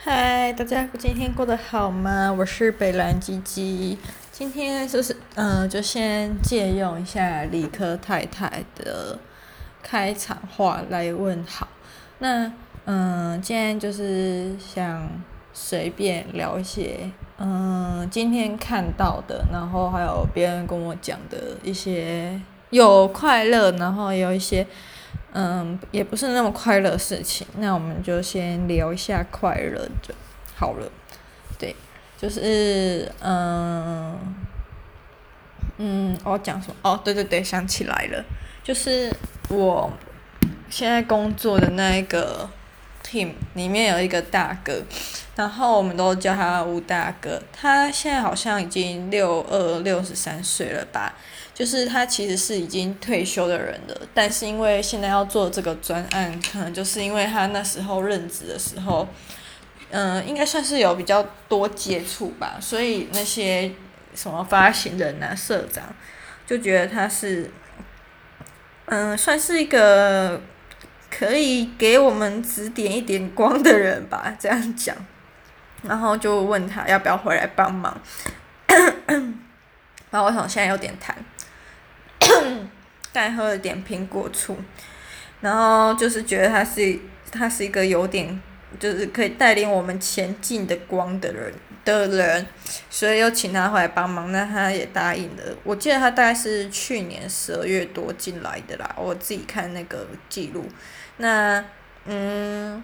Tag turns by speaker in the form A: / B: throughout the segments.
A: 嗨，大家今天过得好吗？我是北兰鸡鸡，今天就是嗯、就先借用一下理科太太的开场话来问好。那嗯、今天就是想随便聊一些嗯、今天看到的，然后还有别人跟我讲的一些有快乐，然后有一些。嗯，也不是那么快乐的事情，那我们就先聊一下快乐就好了。对，就是嗯嗯，我讲什么？哦，对对对，想起来了，就是我现在工作的那一个 team 里面有一个大哥，然后我们都叫他吴大哥，他现在好像已经六二六十三岁了吧。就是他其实是已经退休的人了，但是因为现在要做这个专案，可能就是因为他那时候任职的时候，嗯、应该算是有比较多接触吧，所以那些什么发行人啊、社长就觉得他是，嗯、算是一个可以给我们指点一点光的人吧，这样讲，然后就问他要不要回来帮忙，然后我想现在有点痰。再喝了点苹果醋，然后就是觉得他是他是一个有点就是可以带领我们前进的光的人的人，所以又请他回来帮忙，那他也答应了。我记得他大概是去年十二月多进来的啦，我自己看那个记录。那嗯，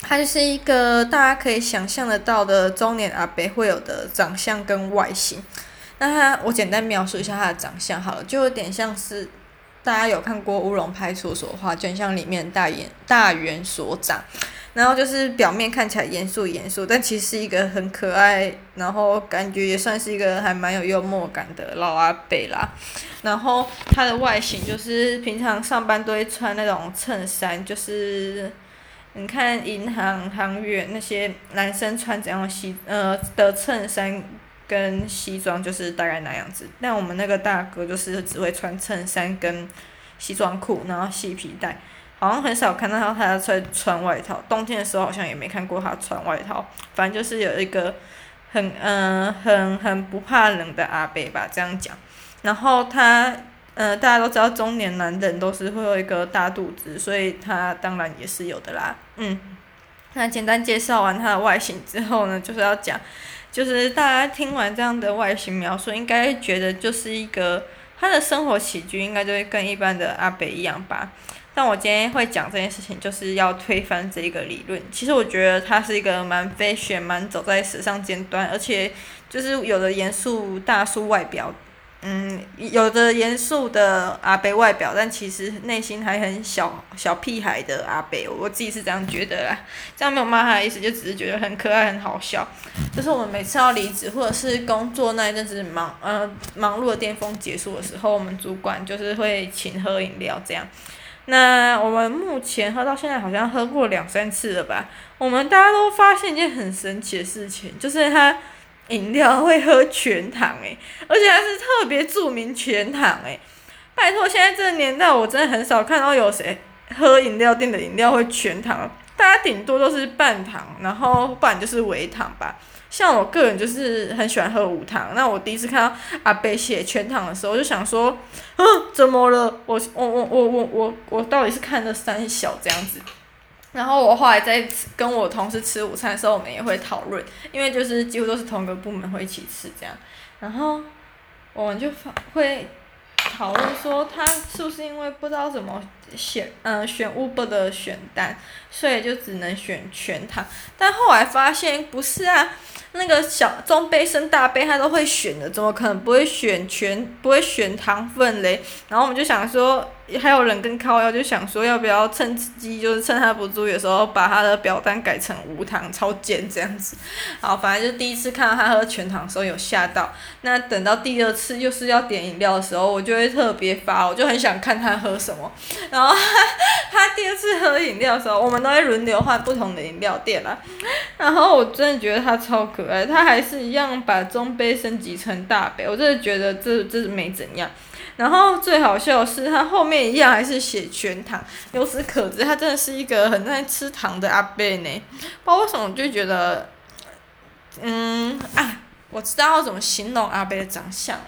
A: 他就是一个大家可以想象得到的中年阿伯会有的长相跟外形。那他，我简单描述一下他的长相好了，就有点像是大家有看过《乌龙派出所》的话，就像里面大元大元所长，然后就是表面看起来严肃严肃，但其实是一个很可爱，然后感觉也算是一个还蛮有幽默感的老阿伯啦。然后他的外形就是平常上班都会穿那种衬衫，就是你看银行行员那些男生穿怎样西呃的衬衫。跟西装就是大概那样子，但我们那个大哥就是只会穿衬衫跟西装裤，然后系皮带，好像很少看到他他在穿外套。冬天的时候好像也没看过他穿外套，反正就是有一个很嗯、很很不怕冷的阿伯吧，这样讲。然后他嗯、大家都知道中年男人都是会有一个大肚子，所以他当然也是有的啦。嗯，那简单介绍完他的外形之后呢，就是要讲。就是大家听完这样的外形描述，应该觉得就是一个他的生活起居应该就会跟一般的阿北一样吧。但我今天会讲这件事情，就是要推翻这一个理论。其实我觉得他是一个蛮 fashion，蛮走在时尚尖端，而且就是有的严肃大叔外表。嗯，有的严肃的阿伯外表，但其实内心还很小小屁孩的阿伯，我自己是这样觉得啦。这样没有骂他的意思，就只是觉得很可爱、很好笑。就是我们每次要离职或者是工作那一阵子忙，呃，忙碌的巅峰结束的时候，我们主管就是会请喝饮料这样。那我们目前喝到现在好像喝过两三次了吧？我们大家都发现一件很神奇的事情，就是它。饮料会喝全糖诶，而且还是特别著名全糖诶。拜托，现在这个年代，我真的很少看到有谁喝饮料店的饮料会全糖，大家顶多都是半糖，然后不然就是微糖吧。像我个人就是很喜欢喝无糖。那我第一次看到阿伯写全糖的时候，我就想说，嗯，怎么了？我我我我我我我到底是看了三小这样子。然后我后来在跟我同事吃午餐的时候，我们也会讨论，因为就是几乎都是同个部门会一起吃这样，然后我们就会讨论说他是不是因为不知道怎么选，嗯、选 Uber 的选单，所以就只能选全糖，但后来发现不是啊。那个小中杯升大杯，他都会选的，怎么可能不会选全，不会选糖分嘞？然后我们就想说，还有人跟靠腰就想说，要不要趁机，就是趁他不注意的时候，把他的表单改成无糖，超贱这样子。好，反正就第一次看到他喝全糖的时候有吓到，那等到第二次又是要点饮料的时候，我就会特别发，我就很想看他喝什么。然后他，他第二次喝饮料的时候，我们都会轮流换不同的饮料店啦。然后我真的觉得他超可爱。他还是一样把中杯升级成大杯，我真的觉得这这是没怎样。然后最好笑的是，他后面一样还是写全糖。由此可知，他真的是一个很爱吃糖的阿伯呢。不知道为什么，我就觉得，嗯啊，我知道要怎么形容阿伯的长相。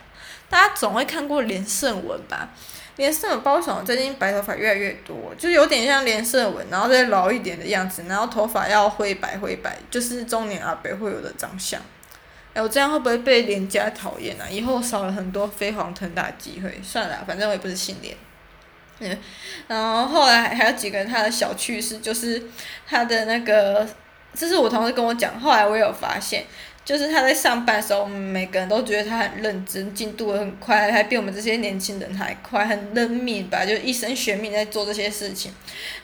A: 大家总会看过连胜文吧？连胜文包什么？最近白头发越来越多，就有点像连胜文，然后再老一点的样子，然后头发要灰白灰白，就是中年阿伯会有的长相。哎，我这样会不会被连家讨厌啊？以后少了很多飞黄腾达机会。算了，反正我也不是姓连。嗯，然后后来还有几个人他的小趣事，就是他的那个，这是我同事跟我讲，后来我有发现。就是他在上班的时候，我们每个人都觉得他很认真，进度很快，还比我们这些年轻人还快，很认命吧，就一生学命在做这些事情。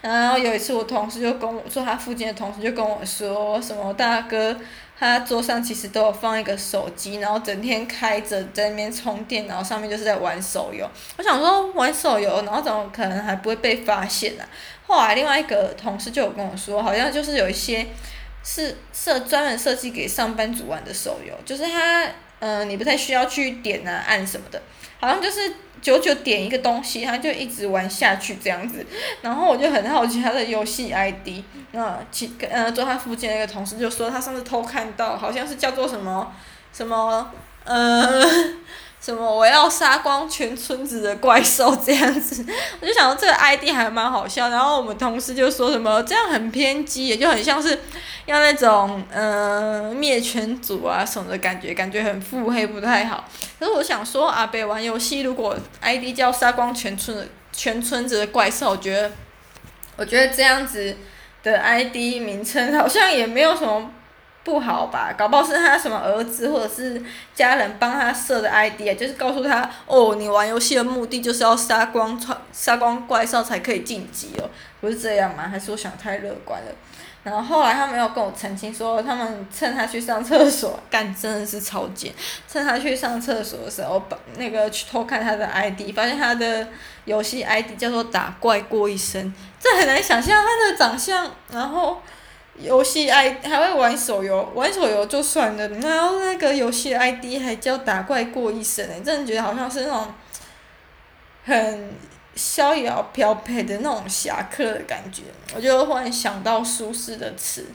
A: 然后有一次，我同事就跟我说，他附近的同事就跟我说，什么大哥，他桌上其实都有放一个手机，然后整天开着在那边充电，然后上面就是在玩手游。我想说玩手游，然后怎么可能还不会被发现呢？后来另外一个同事就有跟我说，好像就是有一些。是设专门设计给上班族玩的手游，就是他，嗯、你不太需要去点啊按什么的，好像就是九九点一个东西，他就一直玩下去这样子。然后我就很好奇他的游戏 ID，那其呃坐他附近的一个同事就说他上次偷看到，好像是叫做什么什么，呃。什么？我要杀光全村子的怪兽这样子，我就想到这个 ID 还蛮好笑。然后我们同事就说什么这样很偏激，也就很像是要那种嗯灭全族啊什么的感觉，感觉很腹黑，不太好。可是我想说，阿北玩游戏如果 ID 叫杀光全村的全村子的怪兽，我觉得我觉得这样子的 ID 名称好像也没有什么。不好吧？搞不好是他什么儿子或者是家人帮他设的 ID 啊，就是告诉他哦，你玩游戏的目的就是要杀光杀光怪兽才可以晋级哦，不是这样吗？还是我想太乐观了？然后后来他没有跟我澄清说，他们趁他去上厕所，干真的是超贱，趁他去上厕所的时候，把那个去偷看他的 ID，发现他的游戏 ID 叫做打怪过一生，这很难想象他的长相，然后。游戏 i 还会玩手游，玩手游就算了，然后那个游戏 ID 还叫打怪过一生诶，真的觉得好像是那种很逍遥飘配的那种侠客的感觉。我就忽然想到苏轼的词，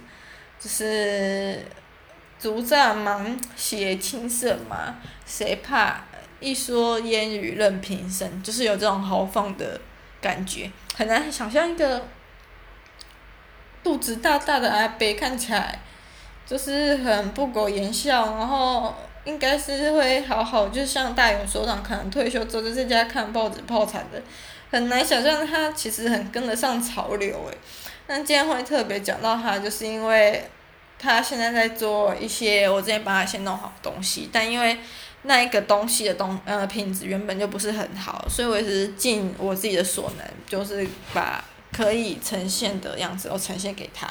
A: 就是“竹栅芒鞋轻射马，谁怕？一蓑烟雨任平生”，就是有这种豪放的感觉，很难想象一个。肚子大大的阿伯看起来就是很不苟言笑，然后应该是会好好，就像大勇所长可能退休之后就在家看报纸泡茶的，很难想象他其实很跟得上潮流诶。那今天会特别讲到他，就是因为他现在在做一些我之前帮他先弄好东西，但因为那一个东西的东呃品质原本就不是很好，所以我也是尽我自己的所能，就是把。可以呈现的样子，我呈现给他。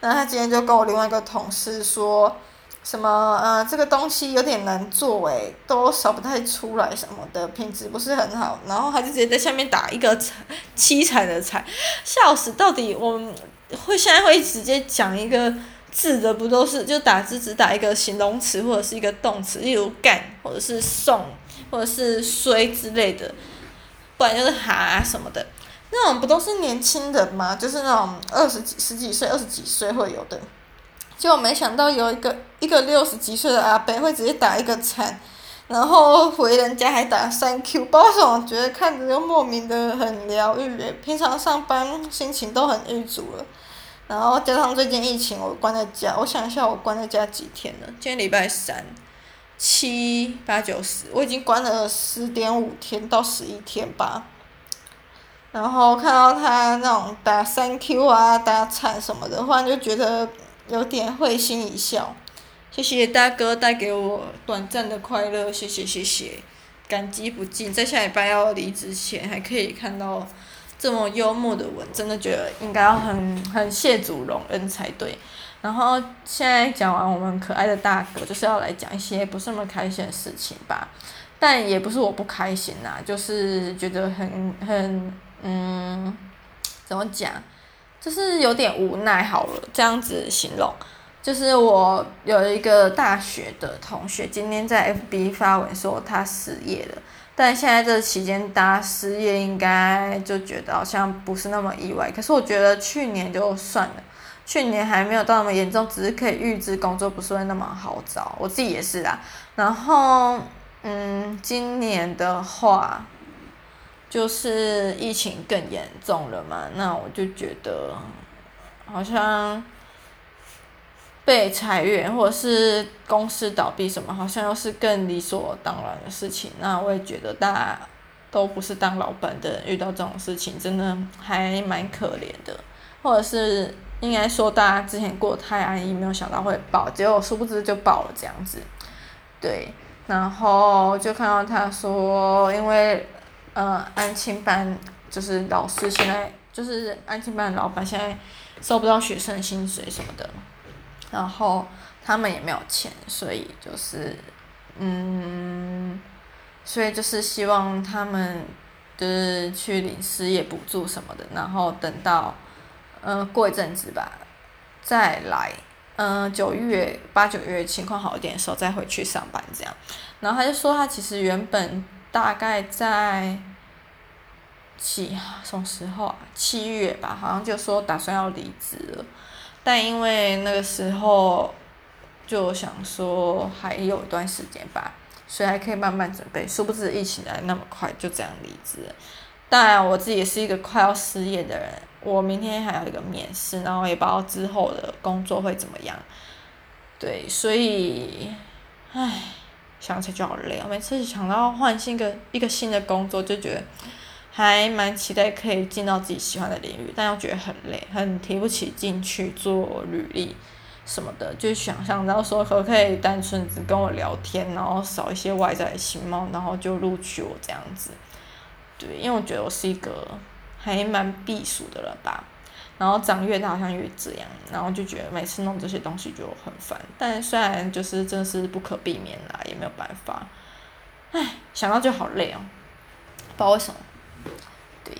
A: 那他今天就跟我另外一个同事说，什么呃，这个东西有点难做诶，都扫不太出来什么的，品质不是很好。然后他就直接在下面打一个惨凄惨的惨，笑死！到底我们会现在会直接讲一个字的，不都是就打字只打一个形容词或者是一个动词，例如干或者是送或者是衰之类的，不然就是哈什么的。那种不都是年轻人吗？就是那种二十几、十几岁、二十几岁会有的，结果没想到有一个一个六十几岁的阿伯会直接打一个惨，然后回人家还打 Thank you，不知道为什么觉得看着就莫名的很疗愈诶。平常上班心情都很郁卒了，然后加上最近疫情，我关在家，我想一下我关在家几天了？今天礼拜三，七八九十，我已经关了十点五天到十一天吧。然后看到他那种打 Thank you 啊，打惨什么的，忽然就觉得有点会心一笑。谢谢大哥带给我短暂的快乐，谢谢谢谢，感激不尽。在下礼拜要离职前，还可以看到这么幽默的文，真的觉得应该要很很谢主隆恩才对。然后现在讲完我们可爱的大哥，就是要来讲一些不是那么开心的事情吧。但也不是我不开心呐，就是觉得很很。嗯，怎么讲？就是有点无奈好了，这样子形容。就是我有一个大学的同学，今天在 FB 发文说他失业了，但现在这期间大家失业，应该就觉得好像不是那么意外。可是我觉得去年就算了，去年还没有到那么严重，只是可以预知工作不是会那么好找。我自己也是啦。然后，嗯，今年的话，就是疫情更严重了嘛，那我就觉得好像。被裁员或者是公司倒闭什么，好像又是更理所当然的事情。那我也觉得大家都不是当老板的，遇到这种事情真的还蛮可怜的。或者是应该说，大家之前过得太安逸，没有想到会爆，结果殊不知就爆了这样子。对，然后就看到他说，因为呃安亲班就是老师现在就是安亲班的老板现在收不到学生薪水什么的。然后他们也没有钱，所以就是，嗯，所以就是希望他们就是去领失业补助什么的，然后等到，嗯、过一阵子吧，再来，嗯、九月八九月情况好一点的时候再回去上班这样。然后他就说他其实原本大概在七什么时候啊？七月吧，好像就说打算要离职了。但因为那个时候就想说还有一段时间吧，所以还可以慢慢准备。殊不知疫情来那么快，就这样离职。当然我自己也是一个快要失业的人，我明天还有一个面试，然后也不知道之后的工作会怎么样。对，所以，唉，想起就好累啊！每次想到换新个一个新的工作，就觉得。还蛮期待可以进到自己喜欢的领域，但又觉得很累，很提不起劲去做履历什么的，就想象到说可不可以单纯只跟我聊天，然后少一些外在的形貌，然后就录取我这样子。对，因为我觉得我是一个还蛮避暑的人吧，然后长越大好像越这样，然后就觉得每次弄这些东西就很烦。但虽然就是真的是不可避免啦，也没有办法。唉，想到就好累哦，不知道为什么。对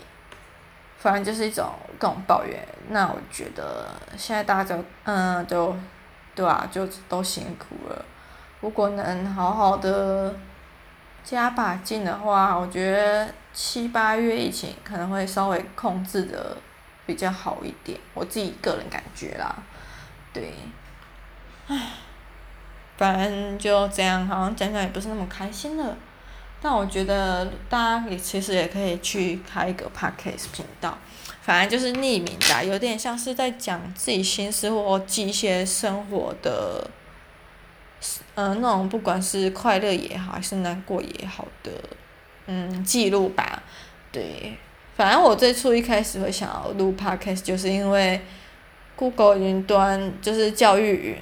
A: 反正就是一种各种抱怨，那我觉得现在大家就嗯，就对啊，就都辛苦了。如果能好好的加把劲的话，我觉得七八月疫情可能会稍微控制的比较好一点，我自己个人感觉啦。对，唉，反正就这样，好像讲讲也不是那么开心了。但我觉得大家也其实也可以去开一个 podcast 频道，反正就是匿名的，有点像是在讲自己心事或记一些生活的，嗯、呃，那种不管是快乐也好，还是难过也好的，嗯，记录吧。对，反正我最初一开始会想要录 podcast，就是因为 Google 云端就是教育云。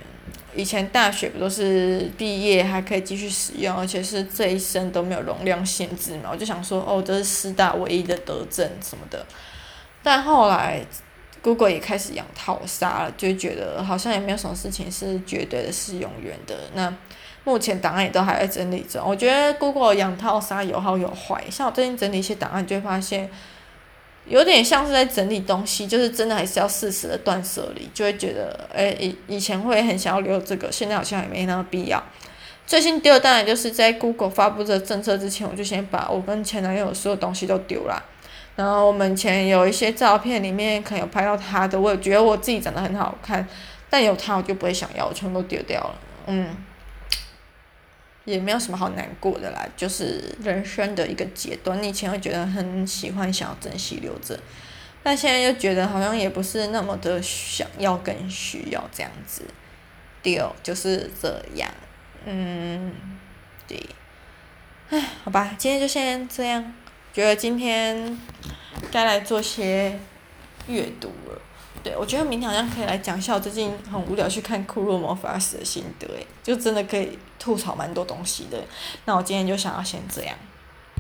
A: 以前大学不都是毕业还可以继续使用，而且是这一生都没有容量限制嘛？我就想说，哦，这是师大唯一的德政什么的。但后来，Google 也开始养套杀了，就觉得好像也没有什么事情是绝对的是永远的。那目前档案也都还在整理中，我觉得 Google 养套杀有好有坏。像我最近整理一些档案，就会发现。有点像是在整理东西，就是真的还是要适时的断舍离，就会觉得，诶、以以前会很想要留这个，现在好像也没那么必要。最新丢的当然就是在 Google 发布这政策之前，我就先把我跟前男友所有东西都丢了。然后我们前有一些照片里面可能有拍到他的，我也觉得我自己长得很好看，但有他我就不会想要，我全部都丢掉了。嗯。也没有什么好难过的啦，就是人生的一个阶段。你以前会觉得很喜欢，想要珍惜留着，但现在又觉得好像也不是那么的想要跟需要这样子。丢就是这样，嗯，对，唉，好吧，今天就先这样。觉得今天该来做些阅读了。对，我觉得明天好像可以来讲一下我最近很无聊去看《库洛魔法使》的心得，诶，就真的可以吐槽蛮多东西的。那我今天就想要先这样。